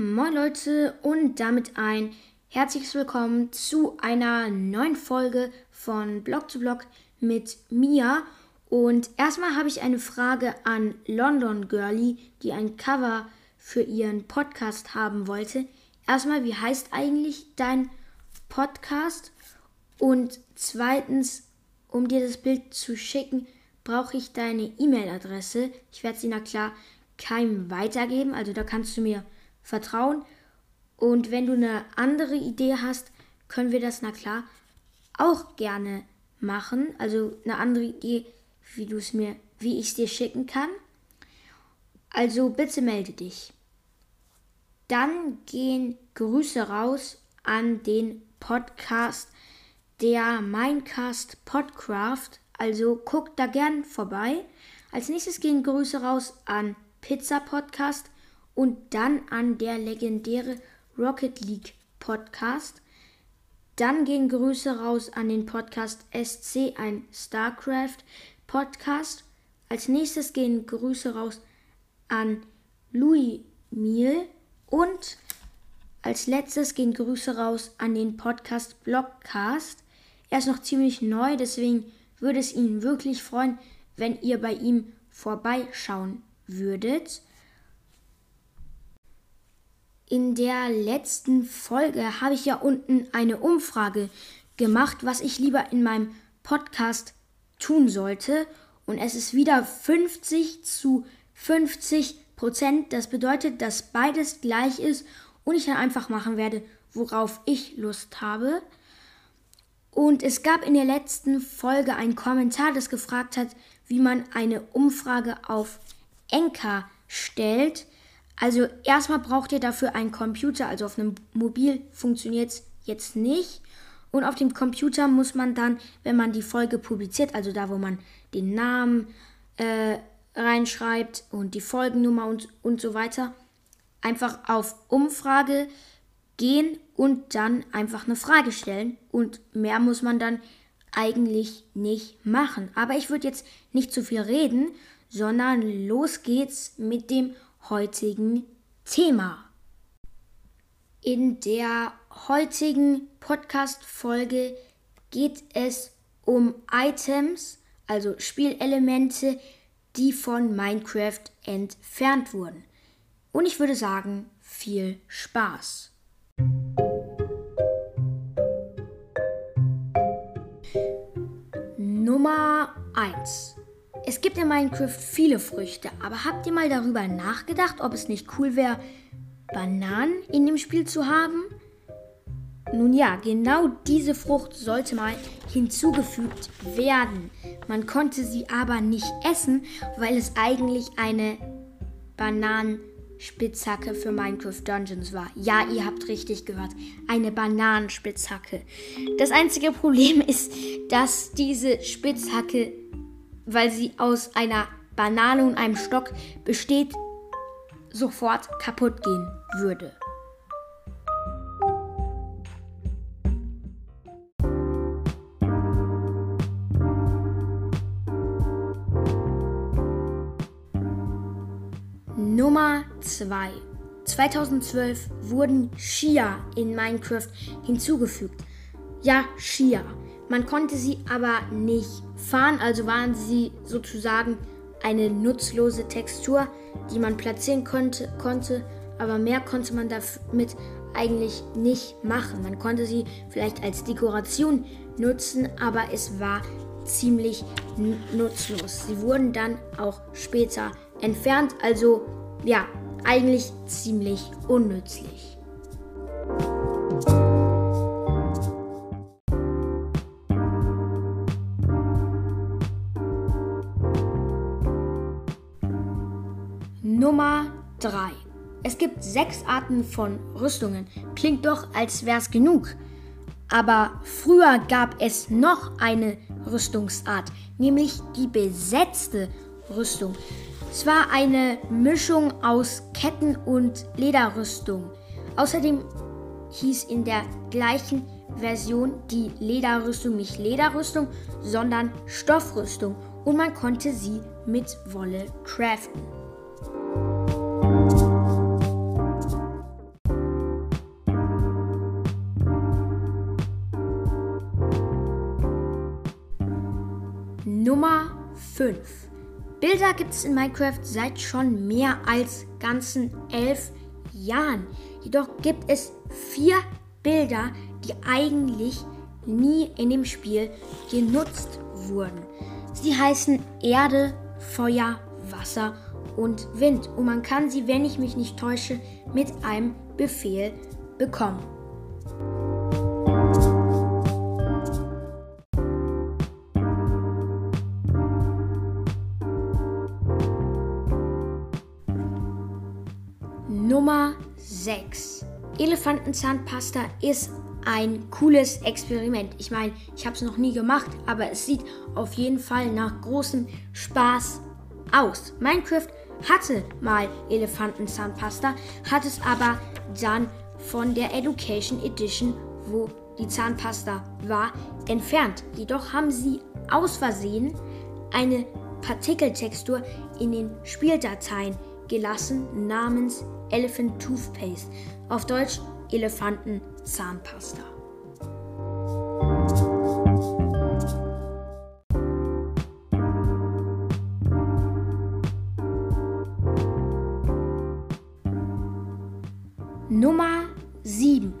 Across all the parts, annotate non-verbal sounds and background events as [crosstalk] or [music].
Moin Leute und damit ein herzliches Willkommen zu einer neuen Folge von Blog zu Blog mit Mia. Und erstmal habe ich eine Frage an London Girlie, die ein Cover für ihren Podcast haben wollte. Erstmal, wie heißt eigentlich dein Podcast? Und zweitens, um dir das Bild zu schicken, brauche ich deine E-Mail-Adresse. Ich werde sie na klar keinem weitergeben, also da kannst du mir vertrauen. Und wenn du eine andere Idee hast, können wir das na klar auch gerne machen. Also eine andere Idee, wie du es mir, wie ich es dir schicken kann. Also bitte melde dich. Dann gehen Grüße raus an den Podcast der Minecast Podcraft. Also guckt da gern vorbei. Als nächstes gehen Grüße raus an Pizza Podcast und dann an der legendäre Rocket League Podcast. Dann gehen Grüße raus an den Podcast SC, ein StarCraft Podcast. Als nächstes gehen Grüße raus an Louis Miel und als letztes gehen Grüße raus an den Podcast Blogcast. Er ist noch ziemlich neu, deswegen würde es ihn wirklich freuen, wenn ihr bei ihm vorbeischauen würdet. In der letzten Folge habe ich ja unten eine Umfrage gemacht, was ich lieber in meinem Podcast tun sollte. Und es ist wieder 50 zu 50 Prozent. Das bedeutet, dass beides gleich ist und ich dann einfach machen werde, worauf ich Lust habe. Und es gab in der letzten Folge einen Kommentar, das gefragt hat, wie man eine Umfrage auf Enka stellt. Also erstmal braucht ihr dafür einen Computer, also auf einem Mobil funktioniert es jetzt nicht. Und auf dem Computer muss man dann, wenn man die Folge publiziert, also da, wo man den Namen äh, reinschreibt und die Folgennummer und, und so weiter, einfach auf Umfrage gehen und dann einfach eine Frage stellen. Und mehr muss man dann eigentlich nicht machen. Aber ich würde jetzt nicht zu viel reden, sondern los geht's mit dem heutigen Thema. In der heutigen Podcast-Folge geht es um Items, also Spielelemente, die von Minecraft entfernt wurden. Und ich würde sagen, viel Spaß. Nummer 1. Es gibt in Minecraft viele Früchte, aber habt ihr mal darüber nachgedacht, ob es nicht cool wäre, Bananen in dem Spiel zu haben? Nun ja, genau diese Frucht sollte mal hinzugefügt werden. Man konnte sie aber nicht essen, weil es eigentlich eine Bananenspitzhacke für Minecraft Dungeons war. Ja, ihr habt richtig gehört, eine Bananenspitzhacke. Das einzige Problem [laughs] ist, dass diese Spitzhacke weil sie aus einer Banane und einem Stock besteht, sofort kaputt gehen würde. Nummer 2. 2012 wurden Shia in Minecraft hinzugefügt. Ja, Shia. Man konnte sie aber nicht fahren, also waren sie sozusagen eine nutzlose Textur, die man platzieren konnte, konnte aber mehr konnte man damit eigentlich nicht machen. Man konnte sie vielleicht als Dekoration nutzen, aber es war ziemlich nutzlos. Sie wurden dann auch später entfernt, also ja, eigentlich ziemlich unnützlich. Nummer 3. Es gibt sechs Arten von Rüstungen. Klingt doch, als wär's genug. Aber früher gab es noch eine Rüstungsart, nämlich die besetzte Rüstung. Es war eine Mischung aus Ketten- und Lederrüstung. Außerdem hieß in der gleichen Version die Lederrüstung nicht Lederrüstung, sondern Stoffrüstung und man konnte sie mit Wolle craften. Nummer 5. Bilder gibt es in Minecraft seit schon mehr als ganzen elf Jahren. Jedoch gibt es vier Bilder, die eigentlich nie in dem Spiel genutzt wurden. Sie heißen Erde, Feuer, Wasser und Wind und man kann sie, wenn ich mich nicht täusche, mit einem Befehl bekommen. Nummer 6. Elefantenzahnpasta ist ein cooles Experiment. Ich meine, ich habe es noch nie gemacht, aber es sieht auf jeden Fall nach großem Spaß aus. Minecraft hatte mal Elefantenzahnpasta, hat es aber dann von der Education Edition, wo die Zahnpasta war, entfernt. Jedoch haben sie aus Versehen eine Partikeltextur in den Spieldateien gelassen namens Elephant Toothpaste. Auf Deutsch Elefantenzahnpasta. Nummer 7.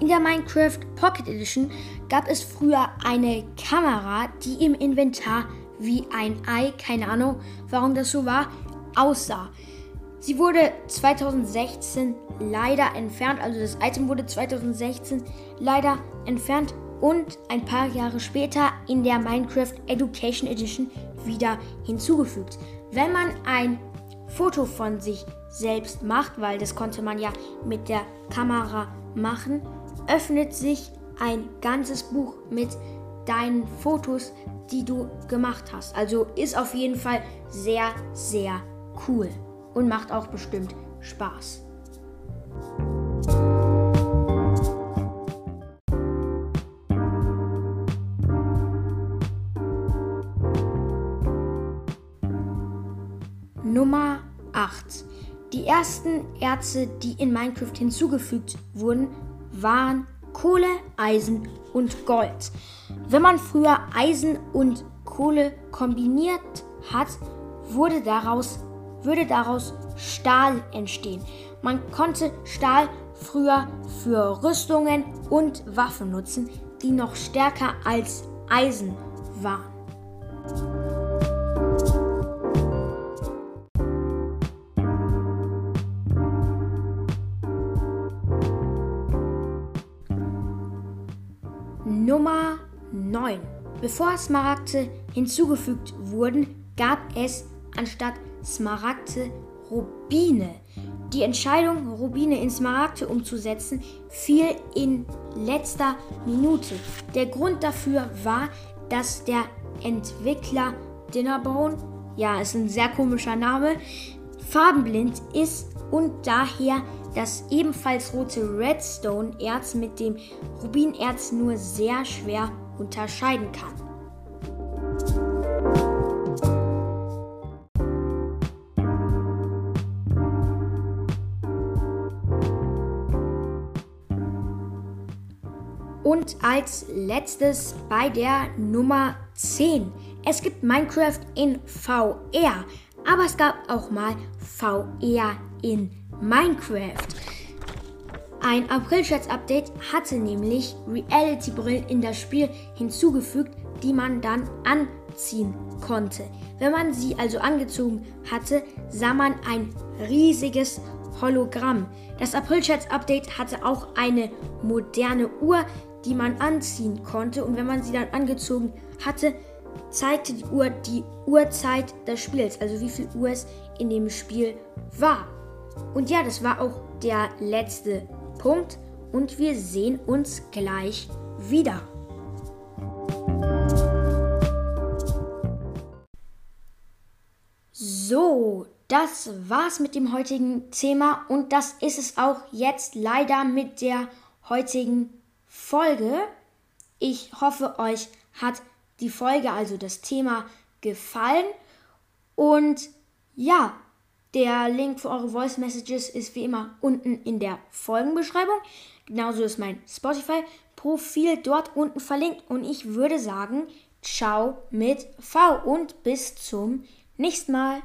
In der Minecraft Pocket Edition gab es früher eine Kamera, die im Inventar wie ein Ei, keine Ahnung, warum das so war, aussah. Sie wurde 2016 leider entfernt, also das Item wurde 2016 leider entfernt und ein paar Jahre später in der Minecraft Education Edition wieder hinzugefügt. Wenn man ein Foto von sich selbst macht, weil das konnte man ja mit der Kamera machen, öffnet sich ein ganzes Buch mit deinen Fotos, die du gemacht hast. Also ist auf jeden Fall sehr, sehr cool und macht auch bestimmt Spaß. Nummer 8. Die ersten Erze, die in Minecraft hinzugefügt wurden, waren Kohle, Eisen und Gold. Wenn man früher Eisen und Kohle kombiniert hat, wurde daraus würde daraus Stahl entstehen. Man konnte Stahl früher für Rüstungen und Waffen nutzen, die noch stärker als Eisen waren. Nummer 9. Bevor Smaragde hinzugefügt wurden, gab es anstatt Smaragde Rubine. Die Entscheidung, Rubine in Smaragde umzusetzen, fiel in letzter Minute. Der Grund dafür war, dass der Entwickler Dinnerbone, ja, ist ein sehr komischer Name, farbenblind ist und daher das ebenfalls rote Redstone-Erz mit dem Rubinerz nur sehr schwer unterscheiden kann. Und als letztes bei der Nummer 10. Es gibt Minecraft in VR, aber es gab auch mal VR in Minecraft. Ein April-Chats-Update hatte nämlich Reality-Brillen in das Spiel hinzugefügt, die man dann anziehen konnte. Wenn man sie also angezogen hatte, sah man ein riesiges Hologramm. Das April-Chats-Update hatte auch eine moderne Uhr, die man anziehen konnte. Und wenn man sie dann angezogen hatte, zeigte die Uhr die Uhrzeit des Spiels, also wie viel Uhr es in dem Spiel war. Und ja, das war auch der letzte Punkt und wir sehen uns gleich wieder. So, das war's mit dem heutigen Thema und das ist es auch jetzt leider mit der heutigen Folge. Ich hoffe, euch hat die Folge, also das Thema, gefallen. Und ja, der Link für eure Voice Messages ist wie immer unten in der Folgenbeschreibung. Genauso ist mein Spotify-Profil. Profil dort unten verlinkt. Und ich würde sagen, ciao mit V und bis zum nächsten Mal.